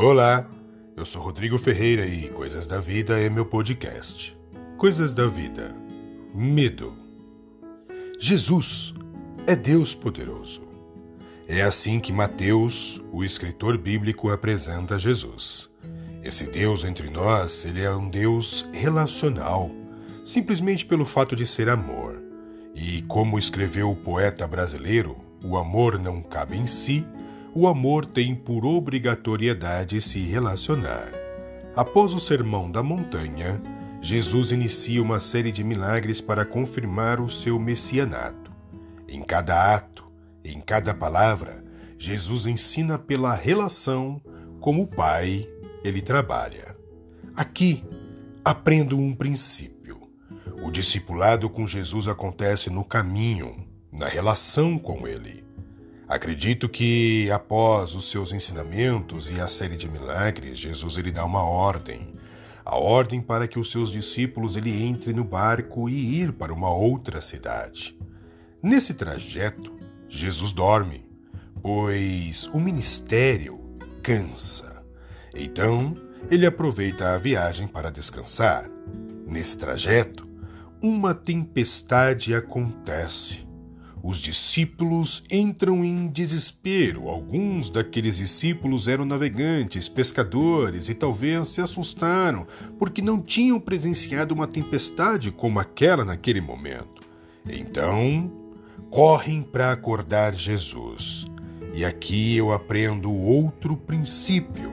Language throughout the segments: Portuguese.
Olá, eu sou Rodrigo Ferreira e Coisas da Vida é meu podcast. Coisas da Vida. Medo. Jesus é Deus poderoso. É assim que Mateus, o escritor bíblico, apresenta Jesus. Esse Deus entre nós, ele é um Deus relacional, simplesmente pelo fato de ser amor. E como escreveu o poeta brasileiro, o amor não cabe em si, o amor tem por obrigatoriedade se relacionar. Após o Sermão da Montanha, Jesus inicia uma série de milagres para confirmar o seu messianato. Em cada ato, em cada palavra, Jesus ensina pela relação como o Pai ele trabalha. Aqui aprendo um princípio. O discipulado com Jesus acontece no caminho, na relação com ele. Acredito que após os seus ensinamentos e a série de milagres, Jesus ele dá uma ordem, a ordem para que os seus discípulos ele entre no barco e ir para uma outra cidade. Nesse trajeto, Jesus dorme, pois o ministério cansa. Então, ele aproveita a viagem para descansar. Nesse trajeto, uma tempestade acontece. Os discípulos entram em desespero. Alguns daqueles discípulos eram navegantes, pescadores e talvez se assustaram porque não tinham presenciado uma tempestade como aquela naquele momento. Então, correm para acordar Jesus. E aqui eu aprendo outro princípio.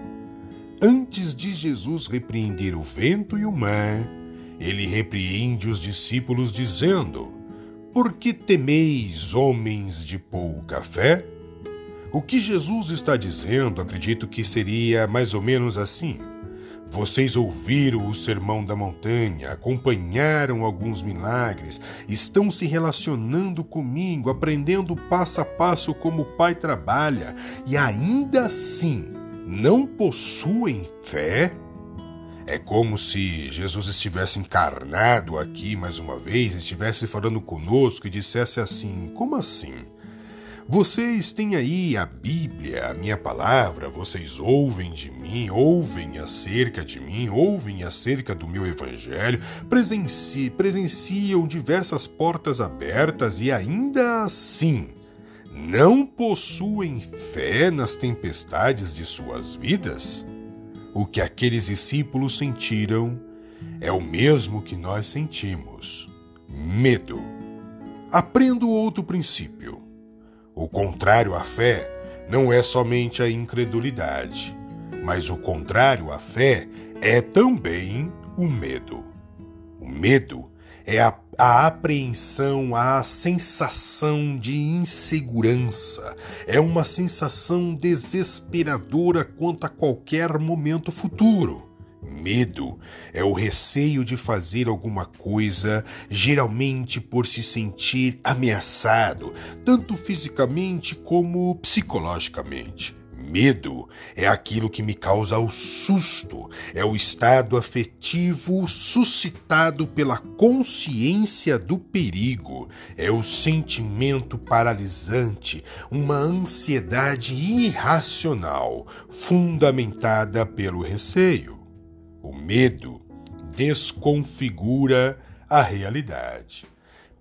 Antes de Jesus repreender o vento e o mar, ele repreende os discípulos, dizendo: Por que temeis, homens de pouca fé? O que Jesus está dizendo, acredito que seria mais ou menos assim. Vocês ouviram o Sermão da Montanha, acompanharam alguns milagres, estão se relacionando comigo, aprendendo passo a passo como o Pai trabalha e ainda assim não possuem fé? É como se Jesus estivesse encarnado aqui mais uma vez, estivesse falando conosco e dissesse assim: Como assim? Vocês têm aí a Bíblia, a minha palavra, vocês ouvem de mim, ouvem acerca de mim, ouvem acerca do meu evangelho, presenci presenciam diversas portas abertas e ainda assim não possuem fé nas tempestades de suas vidas? O que aqueles discípulos sentiram é o mesmo que nós sentimos: medo. Aprendo outro princípio. O contrário à fé não é somente a incredulidade, mas o contrário à fé é também o medo. O medo é a, a, apreensão, a sensação de insegurança, é uma sensação desesperadora quanto a qualquer momento futuro. Medo é o receio de fazer alguma coisa, geralmente por se sentir ameaçado, tanto fisicamente como psicologicamente. Medo é aquilo que me causa o susto, é o estado afetivo suscitado pela consciência do perigo, é o sentimento paralisante, uma ansiedade irracional, fundamentada pelo receio. O medo desconfigura a realidade.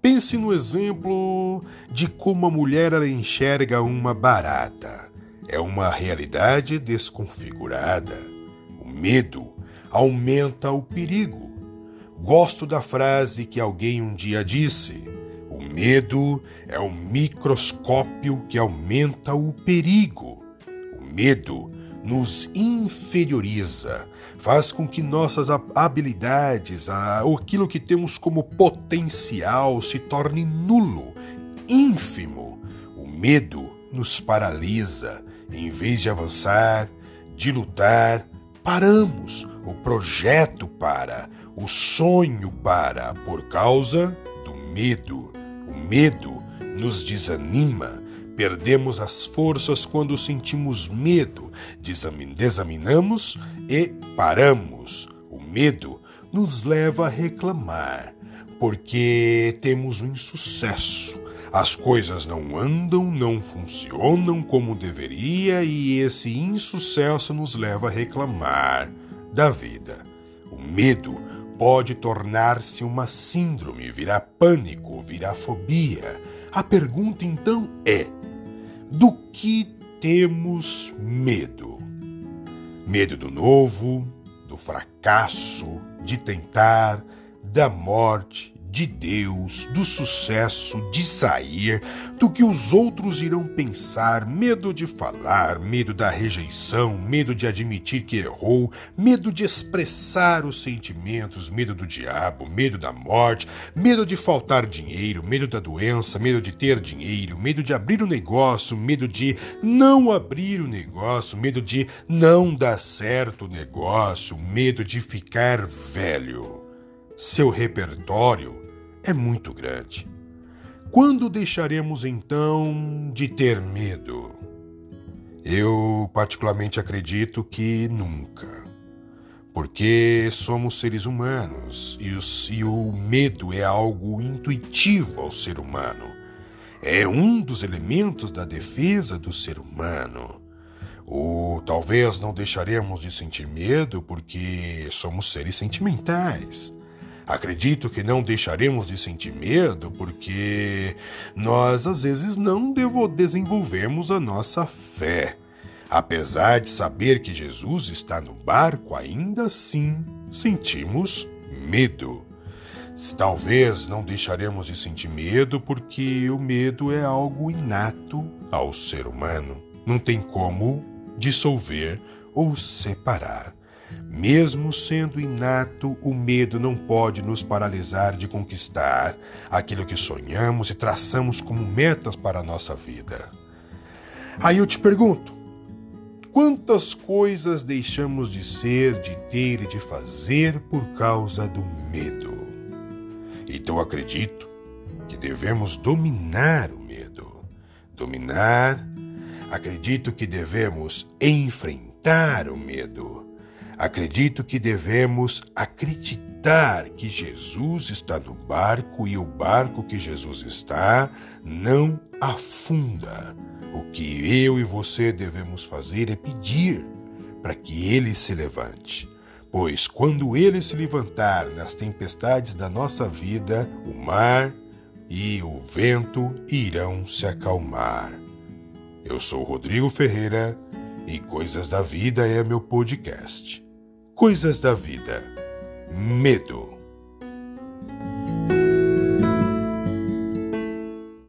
Pense no exemplo de como a mulher enxerga uma barata. É uma realidade desconfigurada. O medo aumenta o perigo. Gosto da frase que alguém um dia disse: o medo é o microscópio que aumenta o perigo. O medo nos inferioriza, faz com que nossas habilidades, aquilo que temos como potencial, se torne nulo, ínfimo. O medo nos paralisa. Em vez de avançar, de lutar, paramos. O projeto para, o sonho para, por causa do medo. O medo nos desanima Perdemos as forças quando sentimos medo, desaminamos e paramos. O medo nos leva a reclamar, porque temos um insucesso. As coisas não andam, não funcionam como deveria e esse insucesso nos leva a reclamar da vida. O medo pode tornar-se uma síndrome, virar pânico, virar fobia. A pergunta então é: do que temos medo? Medo do novo, do fracasso, de tentar, da morte, de Deus, do sucesso, de sair, do que os outros irão pensar, medo de falar, medo da rejeição, medo de admitir que errou, medo de expressar os sentimentos, medo do diabo, medo da morte, medo de faltar dinheiro, medo da doença, medo de ter dinheiro, medo de abrir o um negócio, medo de não abrir o um negócio, medo de não dar certo o negócio, medo de ficar velho. Seu repertório é muito grande. Quando deixaremos então de ter medo? Eu particularmente acredito que nunca. Porque somos seres humanos e o, e o medo é algo intuitivo ao ser humano. É um dos elementos da defesa do ser humano. Ou talvez não deixaremos de sentir medo porque somos seres sentimentais. Acredito que não deixaremos de sentir medo porque nós às vezes não desenvolvemos a nossa fé. Apesar de saber que Jesus está no barco, ainda assim sentimos medo. Talvez não deixaremos de sentir medo porque o medo é algo inato ao ser humano. Não tem como dissolver ou separar. Mesmo sendo inato, o medo não pode nos paralisar de conquistar aquilo que sonhamos e traçamos como metas para a nossa vida. Aí eu te pergunto: quantas coisas deixamos de ser, de ter e de fazer por causa do medo? Então acredito que devemos dominar o medo. Dominar, acredito que devemos enfrentar o medo Acredito que devemos acreditar que Jesus está no barco e o barco que Jesus está não afunda. O que eu e você devemos fazer é pedir para que ele se levante. Pois quando ele se levantar nas tempestades da nossa vida, o mar e o vento irão se acalmar. Eu sou Rodrigo Ferreira e Coisas da Vida é meu podcast. Coisas da vida. Medo.